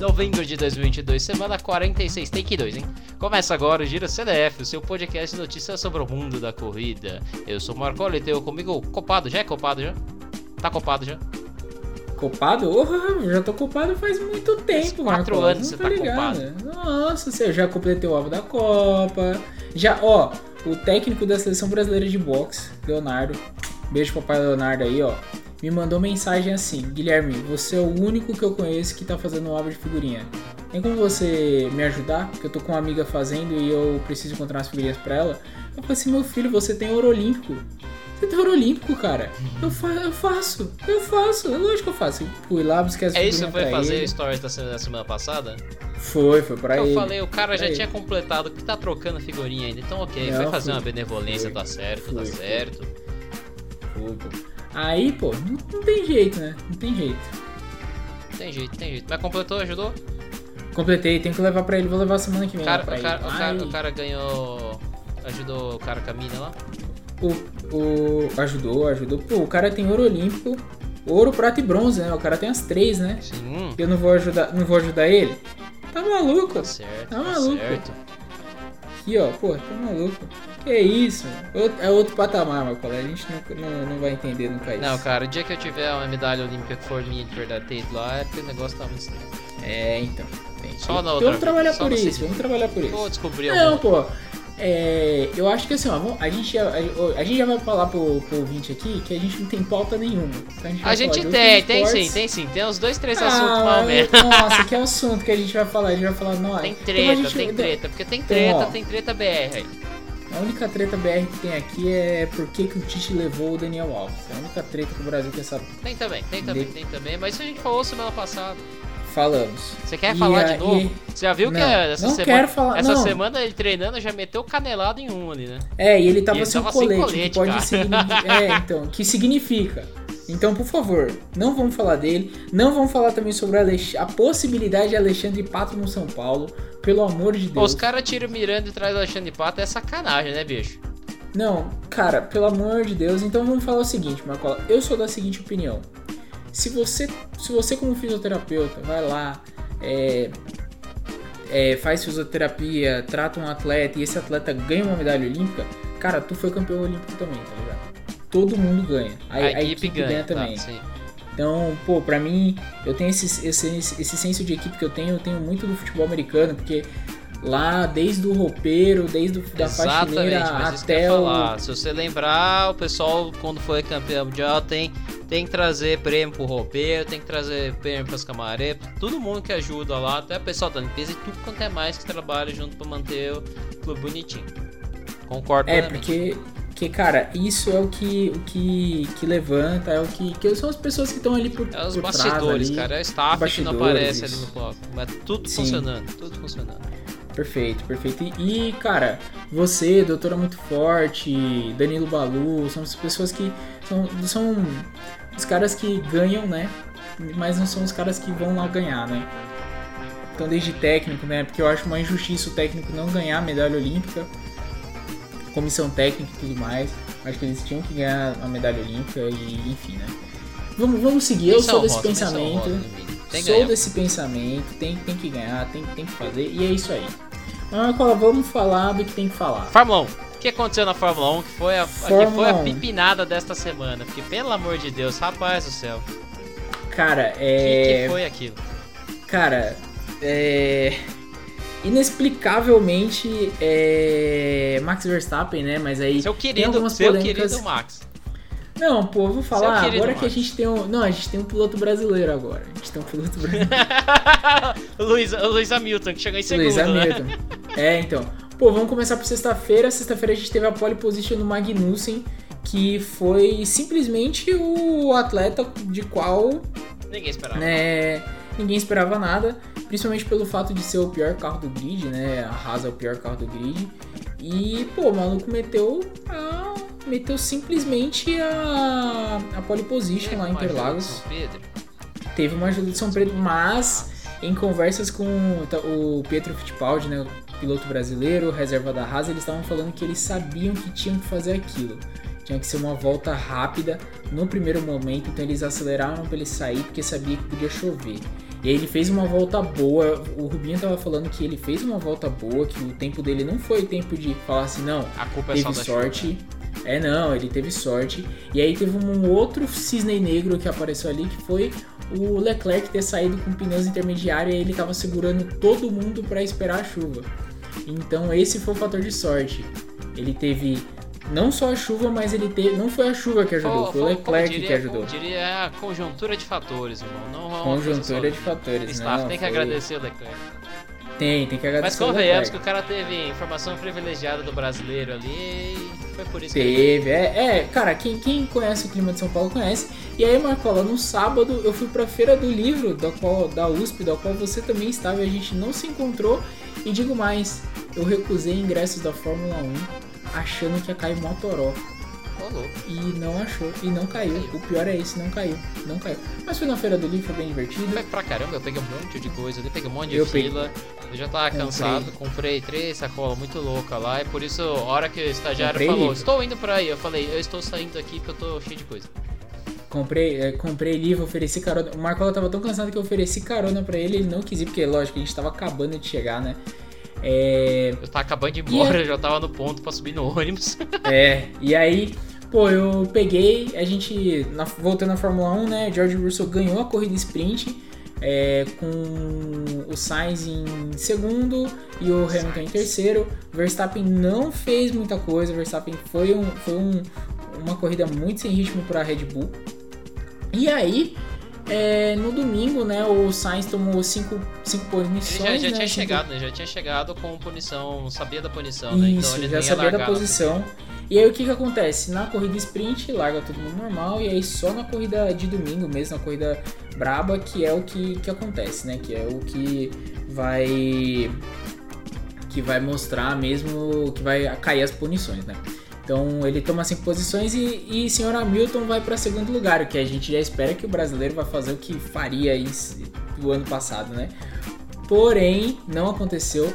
novembro de 2022, semana 46, take 2, hein? Começa agora o Giro CDF, o seu podcast de notícias sobre o mundo da corrida. Eu sou o Marco e tenho comigo copado, já é copado já? Tá copado já? Copado? Oh, já tô copado faz muito tempo, Quatro Marcos. anos você tá copado. Nossa, você já completei o alvo da Copa. Já, ó, o técnico da seleção brasileira de boxe, Leonardo. Beijo pro papai Leonardo aí, ó. Me mandou mensagem assim: Guilherme, você é o único que eu conheço que tá fazendo álbum de figurinha. Tem como você me ajudar? Porque eu tô com uma amiga fazendo e eu preciso encontrar umas figurinhas pra ela. Eu falei assim: meu filho, você tem ouro olímpico. Você tem ouro olímpico, cara. Eu, fa eu faço, eu faço. É lógico que eu faço. Eu fui lá buscar as É isso, figurinhas foi fazer ele. stories da se- da semana passada? Foi, foi pra eu ele. falei, o cara já Pra tinha ele. completado, que tá trocando figurinha ainda. Então, ok, Não, foi fazer fui. uma benevolência, Fui. tá certo, tá Fui, fui. certo. Foi. Aí, pô, não, não tem jeito, né? Não tem jeito. Tem jeito, tem jeito. Mas completou, ajudou? Completei, tenho que levar pra ele. Vou levar semana que vem. cara, pra o, cara, ele. o, cara, o cara ganhou. Ajudou o cara com a mina lá? o, o- ajudou, ajudou. Pô, o cara tem ouro olímpico, ouro, prata e bronze, né? O cara tem as três, né? Sim. Eu não vou ajudar, não vou ajudar ele? Tá maluco? Tá certo, Tá tá maluco. certo. Aqui, ó, pô, tá maluco. Que isso? É outro patamar, Marcola. A gente não, não, não vai entender nunca isso. Não, cara, o dia que eu tiver uma medalha olímpica que for minha de verdade ter lá, é porque o negócio tá muito estranho. É, então. Só na outra vamos trabalhar vez, por isso, vamos trabalhar por isso. Vou descobrir Não, algum. pô. É, eu acho que assim, ó, a gente, já, a, a gente já vai falar pro, pro ouvinte aqui que a gente não tem pauta nenhuma. Então A gente falar de tem, tem sim, tem sim. Tem uns dois, três Ah, assuntos mal mesmo. Nossa, que assunto que a gente vai falar? A gente vai falar, não, Tem então a treta, gente- tem treta, porque tem Então, treta, ó. tem treta BR aí. A única treta BR que tem aqui é por que, que o Tite levou o Daniel Alves. É a única treta que o Brasil quer saber. Tem também, tem também, De- tem também. Mas isso a gente falou semana passada. Falamos. Você quer E falar de novo? Você já viu que Não, essa não semana. quero falar- essa não. semana ele treinando já meteu canelado em um ali, né? É, e ele tava E ele sem tava sem colete, colete, que pode. É, então, que significa. Então, por favor, não vamos falar dele. Não vamos falar também sobre a, a possibilidade de Alexandre Pato no São Paulo. Pelo amor de Deus. os caras tiram Miranda e traz Alexandre Pato, é sacanagem, né, bicho? Não, cara, pelo amor de Deus. Então vamos falar o seguinte, Marcola. Eu sou da seguinte opinião. Se você, se você como fisioterapeuta, vai lá, é, é, faz fisioterapia, trata um atleta e esse atleta ganha uma medalha olímpica, cara, tu foi campeão olímpico também, tá ligado? Todo mundo ganha. A, A, a equipe, ganha, também. Tá, sim. Então, pô, pra mim, eu tenho esse, esse, esse senso de equipe que eu tenho, eu tenho muito do futebol americano, porque lá, desde o roupeiro, desde o, da faxineira mas que até o. Se você lembrar, o pessoal, quando foi campeão mundial, tem, tem que trazer prêmio pro roupeiro, tem que trazer prêmio pras camareiras, todo mundo que ajuda lá, até o pessoal da limpeza e tudo quanto é mais que trabalha junto pra manter o clube bonitinho. Concordo É, porque, porque, cara, isso é o que, o que, que levanta, é o que, que são as pessoas que estão ali por, É os por trás bastidores, ali. cara. É o staff que não aparece ali isso. no bloco. Mas tudo Sim. funcionando, tudo funcionando. Perfeito, perfeito. E, e, cara, você, Doutora Muito Forte, Danilo Balu, são as pessoas que são, são os caras que ganham, né? Mas não são os caras que vão lá ganhar, né? Então, desde técnico, né? Porque eu acho uma injustiça o técnico não ganhar a medalha olímpica, comissão técnica e tudo mais. Acho que eles tinham que ganhar a medalha olímpica e, enfim, né? Vamos, vamos seguir. Eu sou desse rosa, pensamento. rosa sou desse pensamento, tem, tem que ganhar, tem, tem que fazer, e é isso aí. Marcola, vamos falar do que tem que falar. Fórmula 1. O que aconteceu na Fórmula 1 que foi a, que foi a 1. pipinada desta semana? Porque, pelo amor de Deus, rapaz do céu. Cara, O que, é. que foi aquilo? Cara, é. Inexplicavelmente é. Max Verstappen, né? Mas aí. Seu tem querido, algumas seu polêmicas. querido Max. Não, pô, eu vou falar. Agora que a gente tem um. Não, a gente tem um piloto brasileiro agora. A gente tem um piloto brasileiro. Luiz, Luiz Hamilton, que chegou em segundo, Luiz né? Hamilton. É, então. Pô, vamos começar por sexta-feira. Sexta-feira a gente teve a pole position no Magnussen, que foi simplesmente o atleta de qual Ninguém esperava. né, ninguém esperava nada, principalmente pelo fato de ser o pior carro do grid, né? A Haas é o pior carro do grid. E, pô, o maluco meteu a, meteu simplesmente a, a pole position lá em Interlagos. Teve uma ajuda de São Pedro, mas em conversas com o Pietro Fittipaldi, né, o piloto brasileiro, reserva da Haas, eles estavam falando que eles sabiam que tinham que fazer aquilo. Tinha que ser uma volta rápida no primeiro momento, então eles aceleraram para ele sair porque sabia que podia chover. E aí ele fez uma volta boa. O Rubinho tava falando que ele fez uma volta boa, que o tempo dele não foi tempo de falar assim, não, A culpa é teve só da sorte. É, não, ele teve sorte. E aí teve um outro cisne negro que apareceu ali, que foi o Leclerc ter saído com pneus intermediários e ele tava segurando todo mundo para esperar a chuva. Então esse foi o fator de sorte. Ele teve não só a chuva, mas ele teve. Não foi a chuva que ajudou, Foi- foi o Leclerc diria, que ajudou. Como diria, a conjuntura de fatores, irmão. Não Conjuntura de fatores, Staff, não, tem que foi- agradecer o Leclerc. Tem, tem que Mas agradecer. o convenhamos que o cara teve informação privilegiada do brasileiro ali e foi por isso que ele Teve, é, é, cara, quem, quem conhece o clima de São Paulo conhece. E aí, Marcola, no sábado eu fui pra feira do livro, da, qual, da USP, da qual você também estava, e a gente não se encontrou. E digo mais, eu recusei ingressos da Fórmula 1 achando que ia cair Motoró. Louco. E não achou, e não caiu. O pior é esse, não caiu, não caiu. Mas fui na feira do livro, foi bem divertido. Foi pra caramba, eu peguei um monte de coisa ali, peguei um monte de Eu peguei- fila. Eu já tava Comprei. cansado, comprei três sacolas muito louca lá, e por isso, a hora que o estagiário Comprei falou, livro. estou indo pra aí, eu falei, eu estou saindo aqui porque eu tô cheio de coisa. Comprei, é, comprei livro, ofereci carona. O Marcola tava tão cansado que eu ofereci carona pra ele, ele não quis ir, porque lógico, a gente tava acabando de chegar, né? É, Eu tava acabando de ir E embora, eu já tava no ponto pra subir no ônibus. É, e aí, pô, eu peguei, a gente, na- voltando à Fórmula 1, né, George Russell ganhou a corrida sprint, é, com o Sainz em segundo e o Hamilton em terceiro. Verstappen não fez muita coisa, Verstappen foi, um, foi um- uma corrida muito sem ritmo para a Red Bull. E aí, é, no domingo, né, o Sainz tomou cinco, cinco punições. Ele já, já né, tinha cinco- chegado, né? Já tinha chegado com punição, sabia da punição, né? Então Isso, ele já sabia da posição. E aí o que que acontece? Na corrida sprint larga todo mundo normal e aí só na corrida de domingo mesmo, na corrida braba, que é o que, que acontece, né? Que é o que vai que vai mostrar mesmo que vai cair as punições, né? Então ele toma cinco posições e, e senhor Hamilton vai para segundo lugar, o que a gente já espera que o brasileiro vai fazer o que faria do ano passado, né? Porém, não aconteceu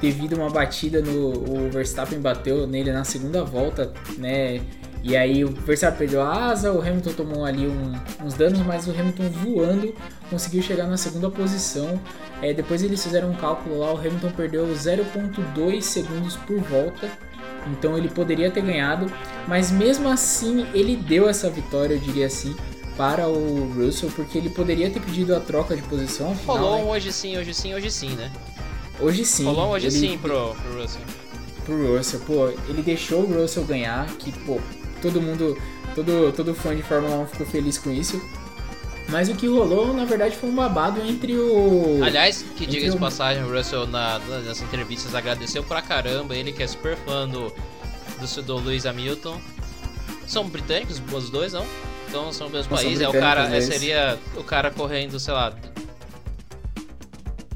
devido a uma batida no o Verstappen bateu nele na segunda volta, né? E aí o Verstappen perdeu a asa, o Hamilton tomou ali um- uns danos, mas o Hamilton voando conseguiu chegar na segunda posição. É, depois eles fizeram um cálculo lá, o Hamilton perdeu 0.2 segundos por volta. Então ele poderia ter ganhado, mas mesmo assim ele deu essa vitória, eu diria assim, para o Russell, porque ele poderia ter pedido a troca de posição. afinal, Rolou né? um hoje sim, hoje sim, hoje sim, né? Hoje sim. Rolou um hoje ele- sim pro, pro Russell. pro Russell. Pô, ele deixou o Russell ganhar, que, pô, todo mundo, todo, todo fã de Fórmula 1 ficou feliz com isso. Mas o que rolou, na verdade, foi um babado entre o. Aliás, que diga de o- passagem, o Russell na, na- nas entrevistas agradeceu pra caramba, ele que é super fã do, do, do Lewis Hamilton. São britânicos, os dois, não? Então são do mesmo Não, são país, é o cara, é, seria o cara correndo, sei lá.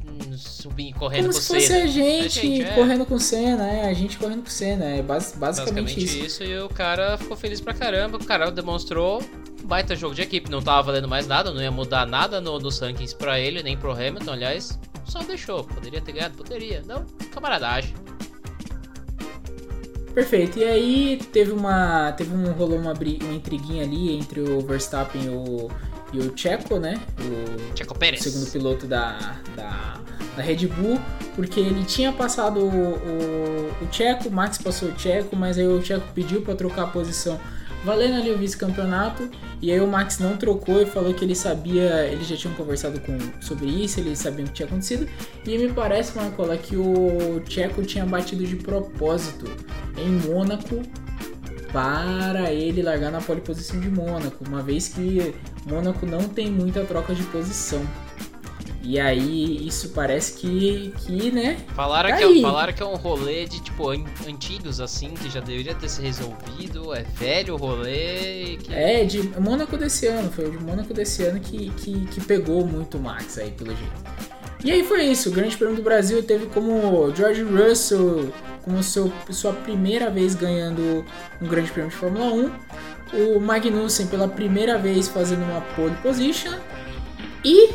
hum, Subindo, correndo Como com se fosse Senna. a gente, A gente, é. correndo com cena, é, a gente correndo com cena, é bas- basicamente, Basicamente isso. isso. e o cara ficou feliz pra caramba. O cara demonstrou baita jogo de equipe, não tava valendo mais nada, não ia mudar nada no, nos rankings pra ele, nem pro Hamilton, aliás. Só deixou, poderia ter ganhado, poderia. Não, camaradagem. Perfeito. E aí teve uma. Teve um. rolou uma, uma intriguinha ali entre o Verstappen e o, e o Checo, né? O, Checo Pérez. segundo piloto da, da, da Red Bull, porque ele tinha passado o, o, o Checo, o Max passou o Checo, mas aí o Checo pediu para trocar a posição, valendo ali o vice-campeonato, e aí o Max não trocou e falou que ele sabia, eles já tinham conversado com, sobre isso, eles sabiam o que tinha acontecido, e me parece, Marcola, que o Checo tinha batido de propósito em Mônaco para ele largar na pole posição de Mônaco, uma vez que Mônaco não tem muita troca de posição. E aí isso parece que, que né? Falaram, Tá que é, aí. falaram que é um rolê de, tipo, an- antigos, assim, que já deveria ter se resolvido. É velho o rolê. Que... É de Mônaco desse ano, foi o de Mônaco desse ano que, que, que pegou muito o Max aí, pelo jeito. E aí foi isso, o Grande Prêmio do Brasil teve como George Russell como seu, sua primeira vez ganhando um Grande Prêmio de Fórmula 1, o Magnussen pela primeira vez fazendo uma pole position e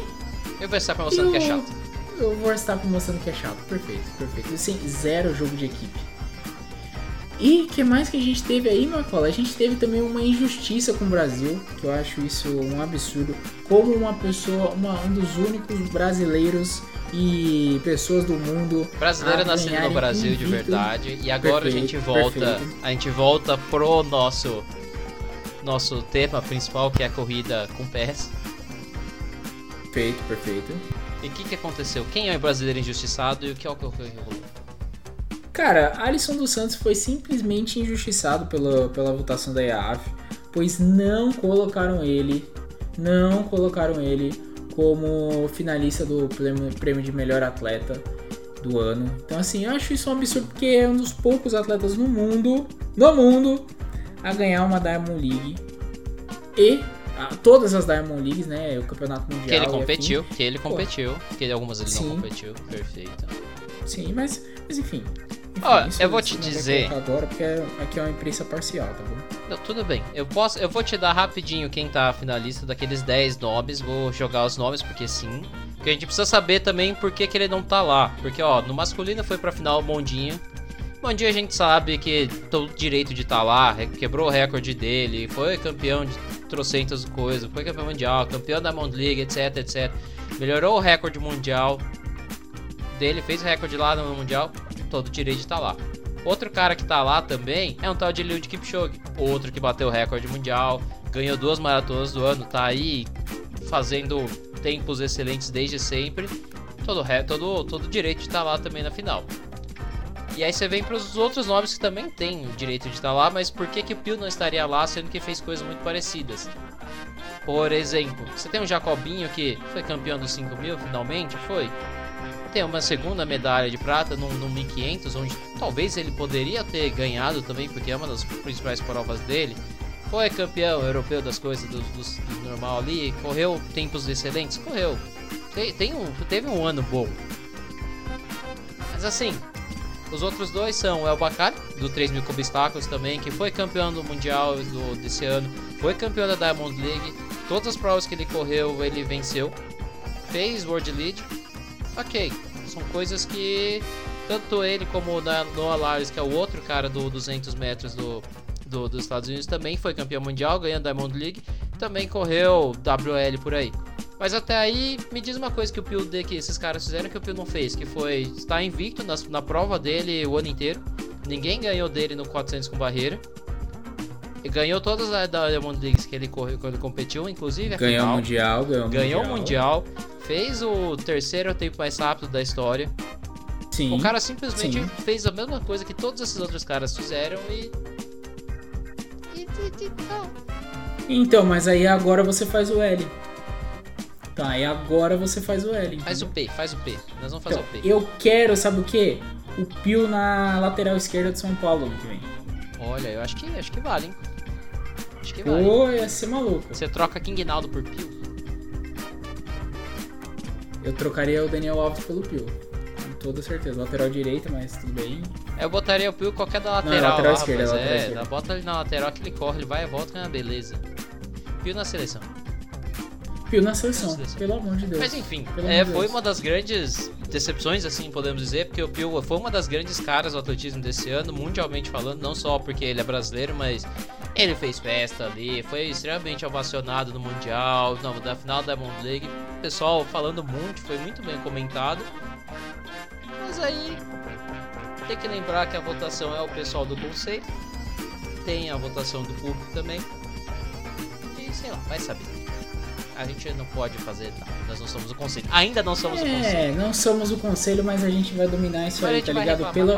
E o Verstappen mostrando que é chato. Eu vou estar mostrando que é chato. Perfeito, perfeito. Sem zero jogo de equipe. E que mais que a gente teve aí, Marcola? A gente teve também uma injustiça com o Brasil, que eu acho isso um absurdo. Como uma pessoa, uma, um dos únicos brasileiros e pessoas do mundo. Brasileiro nascido no Brasil de verdade. E agora perfeito, a gente volta. Perfeito. A gente volta pro nosso nosso tema principal, que é a corrida com pés. Perfeito, perfeito. E o que, que aconteceu? Quem é o brasileiro injustiçado e o que é o que rolou? Cara, Alisson dos Santos foi simplesmente injustiçado pela, pela votação da IAF, pois não colocaram ele, não colocaram ele como finalista do prêmio, prêmio de melhor atleta do ano. Então assim, eu acho isso um absurdo porque é um dos poucos atletas no mundo, no mundo, a ganhar uma Diamond League e todas as Diamond Leagues, né? O campeonato mundial. Que ele competiu, que ele competiu, que algumas ele Sim. não competiu, perfeito. Sim, mas, mas enfim. Ó, oh, eu vou te dizer. Agora, porque aqui é uma imprensa parcial, tá bom? Não, tudo bem. Eu posso, eu vou te dar rapidinho quem tá finalista daqueles 10 nomes. Vou jogar os nomes porque sim. Porque a gente precisa saber também por que, que ele não tá lá. Porque, ó, no masculino foi pra final o Mondinho. Mondinho a gente sabe que todo direito de estar tá lá, quebrou o recorde dele, foi campeão de trocentas coisas, foi campeão mundial, campeão da Mount League, etc, etc. Melhorou o recorde mundial dele, fez recorde lá no mundial, todo direito de estar tá lá. Outro cara que tá lá também é um tal de Eliud Kipchoge, outro que bateu o recorde mundial, ganhou duas maratonas do ano, tá aí fazendo tempos excelentes desde sempre. Todo, todo, todo direito de estar tá lá também na final. E aí você vem para os outros nomes que também têm o direito de estar lá, mas por que, que o Pio não estaria lá, sendo que fez coisas muito parecidas? Por exemplo, você tem um Jacobinho que foi campeão dos 5 mil, finalmente, foi? Tem uma segunda medalha de prata no, no 1500, onde talvez ele poderia ter ganhado também, porque é uma das principais provas dele. Foi campeão europeu das coisas do, do, do normal ali, correu tempos excelentes, correu. Tem, tem um, teve um ano bom. Mas assim, os outros dois são o El Bacari, do 3 mil obstáculos também, que foi campeão do Mundial do, desse ano, foi campeão da Diamond League, todas as provas que ele correu ele venceu, fez World League, ok, são coisas que tanto ele como o Noah Lyles, que é o outro cara do 200 metros do, do, dos Estados Unidos, também foi campeão mundial, ganhando Diamond League, também correu WL por aí. Mas até aí, me diz uma coisa que o Pio de que esses caras fizeram que o Pio não fez, que foi estar invicto na, na prova dele o ano inteiro. Ninguém ganhou dele no 400 com barreira. E ganhou todas as Diamond Leagues que ele correu quando ele competiu, inclusive ganhou o mundial, ganhou, ganhou o mundial, fez o terceiro tempo mais rápido da história. Sim. O cara simplesmente sim. fez a mesma coisa que todos esses outros caras fizeram e então, mas aí agora você faz o L. Tá, e agora você faz o L. Entendeu? Faz o P, faz o P. Nós vamos fazer então, o P. Eu quero, sabe o quê? O Pio na lateral esquerda de São Paulo ano que vem. Olha, eu acho que, acho que vale, hein? Acho que vale. Pô, ia ser maluco. Você troca King Naldo por Pio? Eu trocaria o Daniel Alves pelo Pio. Com toda certeza. Lateral direita, mas tudo bem. Eu botaria o Pio qualquer da lateral. Não, lateral lá, esquerda, rapaz, lateral é, esquerda. bota ele na lateral que ele corre, ele vai e volta com a beleza. Pio na seleção. Pio na seleção, pelo amor de Deus. Mas enfim, é, foi Deus. uma das grandes decepções, assim podemos dizer, porque o Pio foi uma das grandes caras do atletismo desse ano, mundialmente falando, não só porque ele é brasileiro, mas ele fez festa ali, foi extremamente ovacionado no Mundial, da final da Diamond League. O pessoal falando muito, foi muito bem comentado. Mas aí tem que lembrar que a votação é o pessoal do conselho, tem a votação do público também. E sei lá, vai saber a gente não pode fazer nada. Nós não somos o conselho. Ainda não somos é, o conselho. É, não somos o conselho, mas a gente vai dominar isso mas aí, tá ligado? Pelo...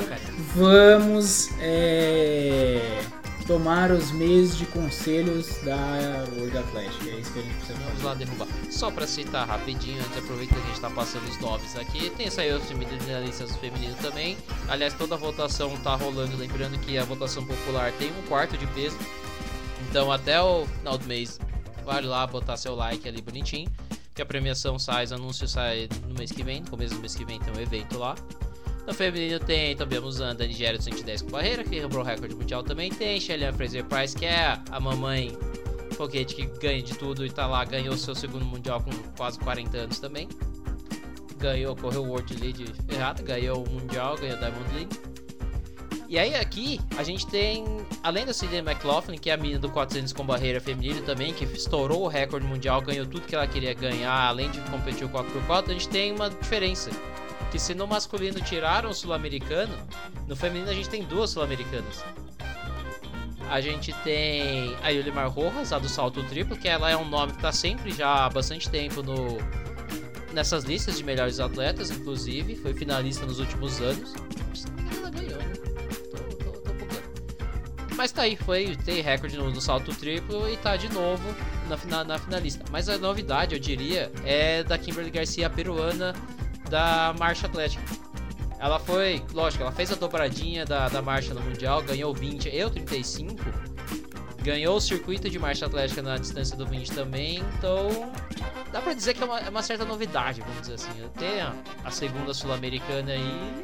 Vamos é... tomar os meios de conselhos da World Athletic. É isso que a gente precisa Vamos lá derrubar. Só pra citar rapidinho, antes aproveita que a gente tá passando os nomes aqui. Tem saiu os finalistas feminino também. Aliás, toda a votação tá rolando. Lembrando que a votação popular tem um quarto de peso. Então até o final do mês Vale lá botar seu like ali bonitinho. Que a premiação sai, o anúncio sai no mês que vem. No começo do mês que vem tem um evento lá. No feminino tem também a Musanda Nigéria do 110 com barreira, que quebrou o recorde mundial também. Tem Shelly Fraser Price, que é a mamãe foguete que ganha de tudo e tá lá, ganhou seu segundo mundial com quase 40 anos também. Ganhou, correu o World League errado, ganhou o Mundial, ganhou o Diamond League. E aí aqui a gente tem, além da Sidney McLaughlin, que é a menina do 400 com barreira feminina também, que estourou o recorde mundial, ganhou tudo que ela queria ganhar, além de competir o 4x4, a gente tem uma diferença. Que se no masculino tiraram o sul-americano, no feminino a gente tem duas sul-americanas. A gente tem a Yulimar Rojas, a do salto triplo, que ela é um nome que está sempre já há bastante tempo no, nessas listas de melhores atletas, inclusive, foi finalista nos últimos anos. Mas tá aí, foi ter recorde no, no salto triplo e tá de novo na, na, na, finalista. Mas a novidade, eu diria, é da Kimberly Garcia, peruana da marcha atlética. Ela foi, lógico, ela fez a dobradinha da, da marcha no Mundial, ganhou 20, eu 35. Ganhou o circuito de marcha atlética na distância do 20 também, então dá pra dizer que é uma, é uma certa novidade, vamos dizer assim. Ter a, a segunda sul-americana aí,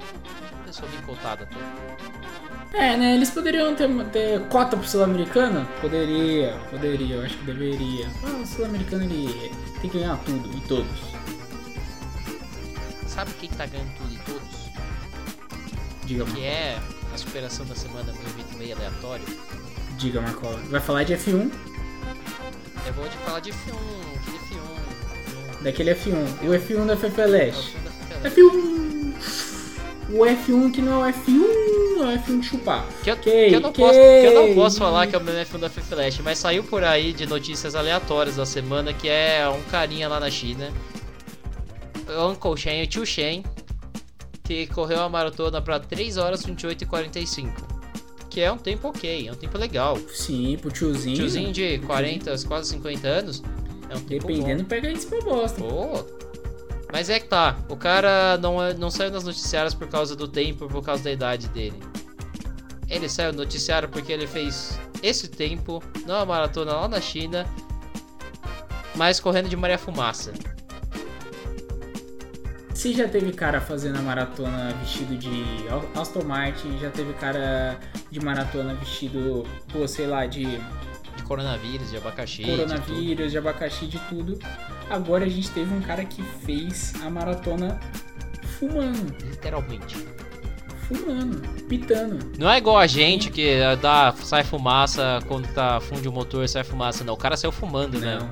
pessoa bem cotada até. É, né? Eles poderiam ter, ter cota pro sul-americano? Poderia, poderia, eu acho que deveria. Ah, o sul-americano ele tem que ganhar tudo e todos. Sabe quem tá ganhando tudo e todos? Diga, Que é a superação da semana meio evento meio aleatório. Diga, Marcola. Vai falar de F1? Eu vou te falar de F1, aquele F1. Daquele F1. O F1 da FFLeste. É o filme da F1! O F1 que não é o F1, é o F1 de chupar. Que eu, Que- que eu não que- posso, que eu não posso falar que é o meu F1 da FFLast, mas saiu por aí de notícias aleatórias da semana que é um carinha lá na China, o Uncle Shen, o tio Shen, que correu a maratona pra 3 horas 28 e 45. Que é um tempo ok, é um tempo legal. Sim, pro tiozinho. Tiozinho de 40, quase 50 anos, é um tempo bom. Dependendo, pega isso pra bosta. Pô. Mas é que tá, o cara não, é- não saiu nas noticiários por causa do tempo, por causa da idade dele. Ele saiu no noticiário porque ele fez esse tempo, numa maratona lá na China, mas correndo de Maria Fumaça. Se já teve cara fazendo a maratona vestido de Aston Martin, já teve cara de maratona vestido, pô, sei lá, de De coronavírus, de abacaxi. de coronavírus, de abacaxi, de tudo. Agora a gente teve um cara que fez a maratona fumando, literalmente. fumando, pitando. Não é igual a gente que eh, dá, sai fumaça quando tá funde o motor, sai fumaça, não. O cara saiu fumando, né? Não,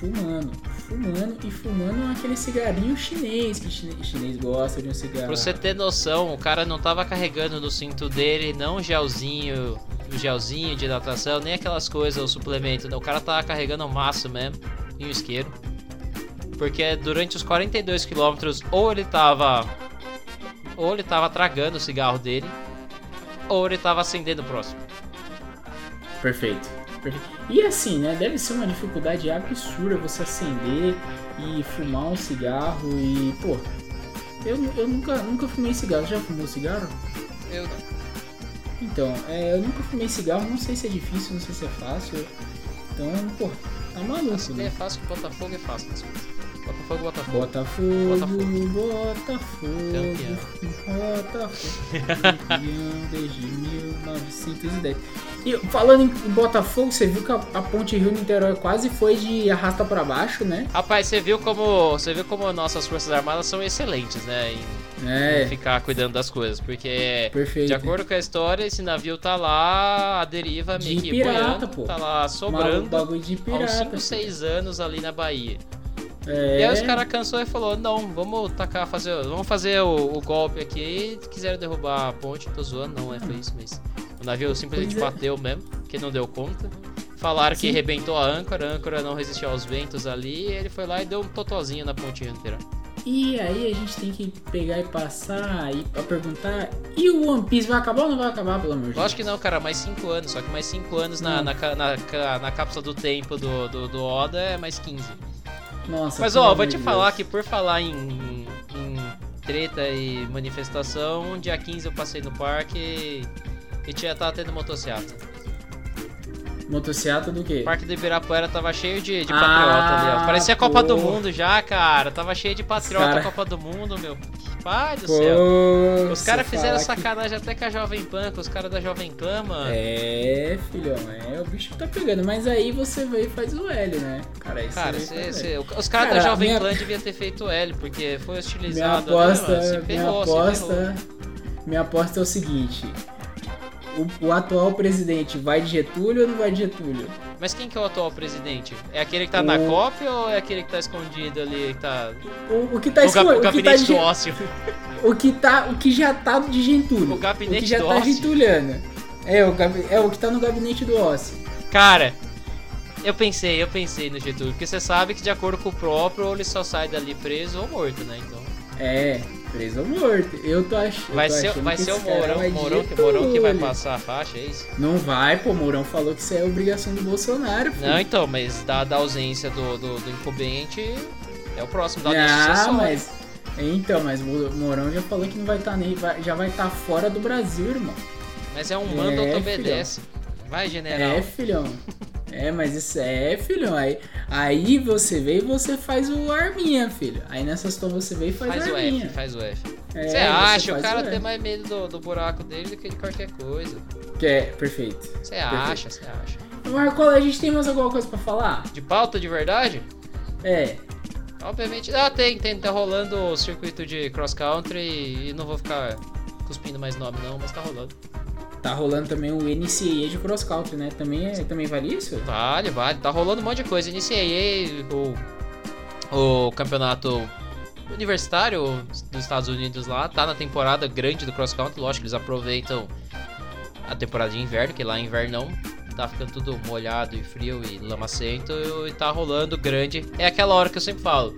fumando, fumando e fumando aquele cigarinho chinês, que chine- chinês gosta de um cigarro. Pra você ter noção, o cara não tava carregando no cinto dele não o gelzinho, o gelzinho de hidratação, nem aquelas coisas, o suplemento. não. O cara tava carregando o maço mesmo e o isqueiro. Porque durante os 42 quilômetros, ou ele tava. Ou ele tava tragando o cigarro dele, ou ele tava acendendo o próximo. Perfeito. perfeito. E assim, né? Deve ser uma dificuldade absurda você acender e fumar um cigarro e, pô. Eu, eu nunca, nunca fumei cigarro. Já fumou cigarro? Eu não. Então, é, eu nunca fumei cigarro, não sei se é difícil, não sei se é fácil. Então, pô, tá maluco, Assim, é né? fácil Botafogo é fácil. as Botafogo, Botafogo. Botafogo, Botafogo. Botafogo, Botafogo, campeão desde 1910. E falando em Botafogo, você viu que a, a ponte Rio-Niterói quase foi de arrasta pra baixo, né? Rapaz, você viu como. Você viu como nossas forças armadas são excelentes, né? Em É, ficar cuidando das coisas. Porque, perfeito. de acordo com a história, esse navio tá lá, a deriva meio De que pirata, boiando, pô. tá lá sobrando bagulho de há uns 5, pirata. 6 anos ali na Bahia. É, E aí os caras cansou e falou, não, vamos tacar, fazer, vamos fazer o, o golpe aqui. Quiseram derrubar a ponte, tô zoando, não é, foi isso mesmo. O navio simplesmente é. bateu mesmo, que não deu conta. Falaram que Sim. arrebentou a âncora, a âncora não resistiu aos ventos ali, e ele foi lá e deu um totozinho na ponte inteira. E aí a gente tem que pegar e passar e pra perguntar: e o One Piece vai acabar ou não vai acabar, pelo amor de Deus? Lógico que não, cara, mais 5 anos, só que mais 5 anos na, Hum. na, na, ca- na cápsula do tempo do, do, do Oda é mais 15. Nossa, Mas ó, vou te Deus. falar que por falar em, em treta e manifestação, dia 15 eu passei no parque e, e tinha, tava tendo motocicleta. Motocicleta do quê? O parque do Ibirapuera tava cheio de, de Ah, patriota ali, ó. Parecia a Copa do. Mundo já, cara. Tava cheio de patriota cara- Copa do Mundo, meu. Pai do Pô, céu. Os caras fizeram falar que- sacanagem até com a Jovem Pan, com os caras da Jovem Pan, mano. É, filhão, é o bicho que tá pegando. Mas aí você veio e faz o L, né? Cara, aí Cara, cê- cê- L. os caras da Cara, Jovem minha- Pan deviam ter feito L, porque foi Minha hostilizado. aposta. Se minha ferrou, ferrou. aposta, minha aposta é o seguinte. o, o atual presidente vai de Getúlio ou não vai de Getúlio? Mas quem que é o atual presidente? É aquele que tá na O- cópia ou é aquele que tá escondido ali, que tá... O, o que tá o, ga- esco- o tá gabinete de, do ócio. o que tá, o que já tá de Getúlio. O gabinete o que já do tá ócio. Getúliano. É o, gabi- é o que tá no gabinete do ócio. Cara, eu pensei, eu pensei no Getúlio, porque você sabe que de acordo com o próprio, ele só sai dali preso ou morto, né? Então, É, preso ou morto. Eu tô, ach... eu vai tô ser, achando vai ser o Mourão, vai Mourão, que, Mourão que vai passar a faixa, é isso? Não vai, pô, Mourão falou que isso é obrigação do Bolsonaro, filho. Não, então, mas da, da ausência do, do, do incumbente, é o próximo da Ah, mas. Então, mas o Mourão já falou que não vai estar nem. vai- já vai estar fora do Brasil, irmão. Mas é um manda, É, obedece. Vai, general. É, filhão. É, mas isso é, filhão. Aí, aí você vê e você faz o arminha, filho. Aí nessa situação você vê e faz, Faz o o arminha. F, faz o F. É, Você acha? O cara F. tem mais medo do, do buraco dele do que de qualquer coisa. Que é, perfeito. Você acha, você acha. Marcola, a gente tem mais alguma coisa pra falar? De pauta de verdade? É. Obviamente. Ah, tem, tem. Tá rolando o circuito de cross country e não vou ficar cuspindo mais nome não, mas tá rolando. Tá rolando também o NCAA de cross country, né? Também, é, também vale isso? Vale, vale. Tá rolando um monte de coisa. Iniciei o, o campeonato universitário dos Estados Unidos lá. Tá na temporada grande do cross country. Lógico eles aproveitam a temporada de inverno, que lá inverno não. Tá ficando tudo molhado e frio e lamacento. E tá rolando grande. É aquela hora que eu sempre falo.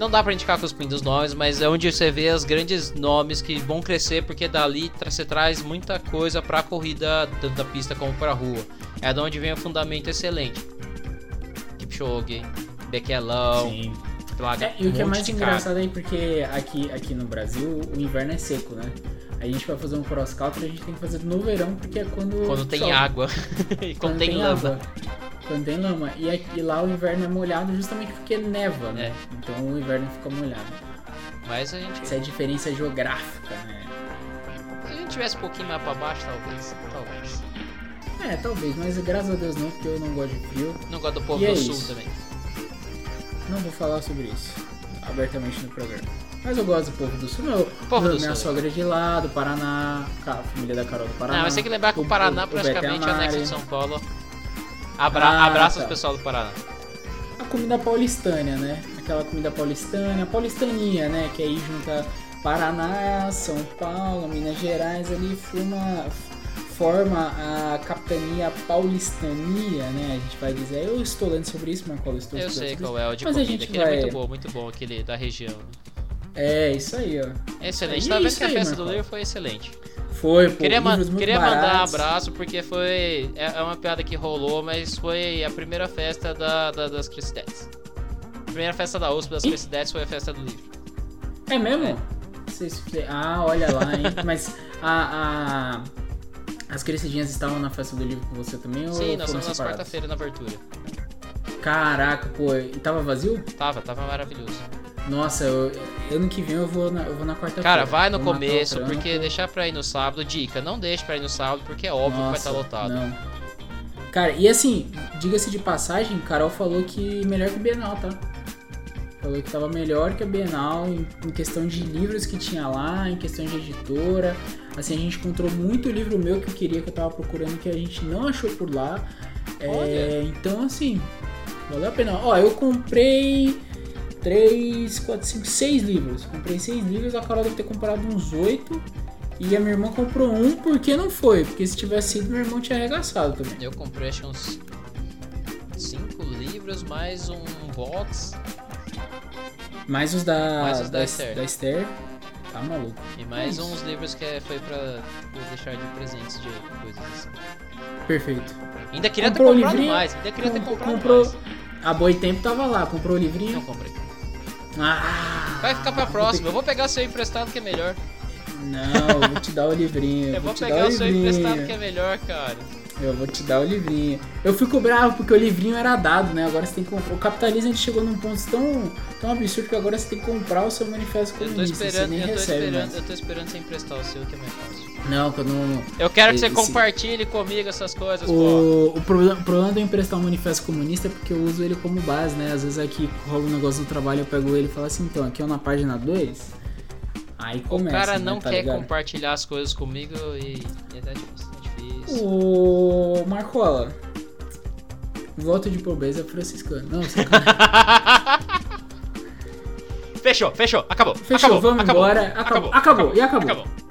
Não dá pra indicar cuspindo os nomes, mas é onde você vê os grandes nomes que vão crescer, porque dali você traz muita coisa pra corrida, tanto da pista como pra rua. É de onde vem o fundamento excelente. Kipchoge, Bequelão, Sim. Plaga, É, e o que é mais engraçado aí, porque aqui, aqui no Brasil o inverno é seco, né? A gente vai fazer um cross country, a gente tem que fazer no verão, porque é quando. Quando tem chove. água e quando, tem, lama. água. Quando tem lama. E, aqui, lá o inverno é molhado justamente porque neva, né? É. Então o inverno fica molhado. Mas a gente, Essa é a diferença geográfica, né? se a gente tivesse um pouquinho mais pra baixo, talvez. Talvez. É, talvez, mas graças a Deus não, porque eu não gosto de frio. Não gosto do povo E é do sul isso. também. Não vou falar sobre isso abertamente no programa. Mas eu gosto do povo do sul. Meu, Povo do minha sul. sogra é de lá, do Paraná, a família da Carol do Paraná. Não, mas tem que lembrar que o, o- Paraná o- praticamente é anexo de São Paulo. Abra Ah, abraça tá. o pessoal do Paraná. A comida paulistânia, né? Aquela comida paulistânia, paulistania, né? Que aí junta Paraná, São Paulo, Minas Gerais, ali forma, forma a capitania paulistania, né? A gente vai dizer. Eu estou lendo sobre isso, Marcola, estou Eu sei qual é o de Mas a comida, gente aquele é vai- muito bom, muito bom, aquele da região. É, isso aí, ó. É excelente. Tá é vendo que a festa do livro foi excelente. Foi, pô, Queria, queria mandar um abraço porque foi. É, é uma piada que rolou, mas foi a primeira festa da, da- das Crescidetes. A primeira festa da USP das. Crescidetes foi a festa do livro. É mesmo? Vocês- Ah, olha lá, hein? Mas a, a- as crescidinhas estavam na festa do livro com você também? ou Sim, nós foram fomos nas separadas? quarta-feira na abertura. Caraca, pô, e tava vazio? Tava, tava maravilhoso. Nossa, eu, ano que vem eu vou na, eu vou na quarta-feira. Cara, vai no Vou o começo, porque deixar pra ir no sábado, dica, não deixe pra ir no sábado, porque é óbvio que vai Nossa, estar lotado. Não. Cara, e assim, diga-se de passagem, Carol falou que melhor que a Bienal, tá? Falou que tava melhor que a Bienal em, em questão de livros que tinha lá, em questão de editora. Assim, a gente encontrou muito livro meu que eu queria, que eu tava procurando, que a gente não achou por lá. É, então, assim, valeu a pena. Ó, eu comprei 3, 4, 5, 6 livros. Comprei 6 livros, a Carol deve ter comprado uns 8. E a minha irmã comprou um porque não foi. Porque se tivesse sido, meu irmão tinha arregaçado também. Eu comprei acho uns 5 livros, mais um box Mais os da, Mais os da Esther. da Esther. Tá maluco. e mais Isso. uns livros que é- foi pra deixar de presentes de coisas assim. Perfeito. Ainda queria Comprou ter comprado livrinho? mais, ainda queria ter Com- comprado comprou. mais. A Boi Tempo tava lá, comprou o Não livrinho. comprei. Ah! Vai ficar pra vou próxima, eu vou pegar o seu emprestado que é melhor. Não, eu vou te dar o livrinho. Eu vou dar pegar o seu livrinho. emprestado que é melhor, cara. Eu vou te dar o livrinho. Eu fico bravo porque o livrinho era dado, né? Agora você tem que comprar. O capitalismo a gente chegou num ponto tão, tão absurdo que agora você tem que comprar o seu manifesto Eu tô comunista. esperando, eu tô esperando, eu tô esperando você emprestar o seu que é mais fácil. Não, que eu não. Eu quero que você Esse- compartilhe comigo essas coisas. O, o problema, o problema de eu emprestar um manifesto comunista é porque eu uso ele como base, né? Às vezes aqui rola um negócio no trabalho, eu pego ele e falo assim, então, aqui é na página 2. Aí O começa. cara né, não tá quer ligado? compartilhar as coisas comigo e, e é difícil, é difícil. O Marcola. Voto de pobreza franciscano. Não, sacanagem. Fechou, fechou. Acabou. Fechou, acabou, vamos acabou, embora. Acabou, acabou, e acabou. acabou.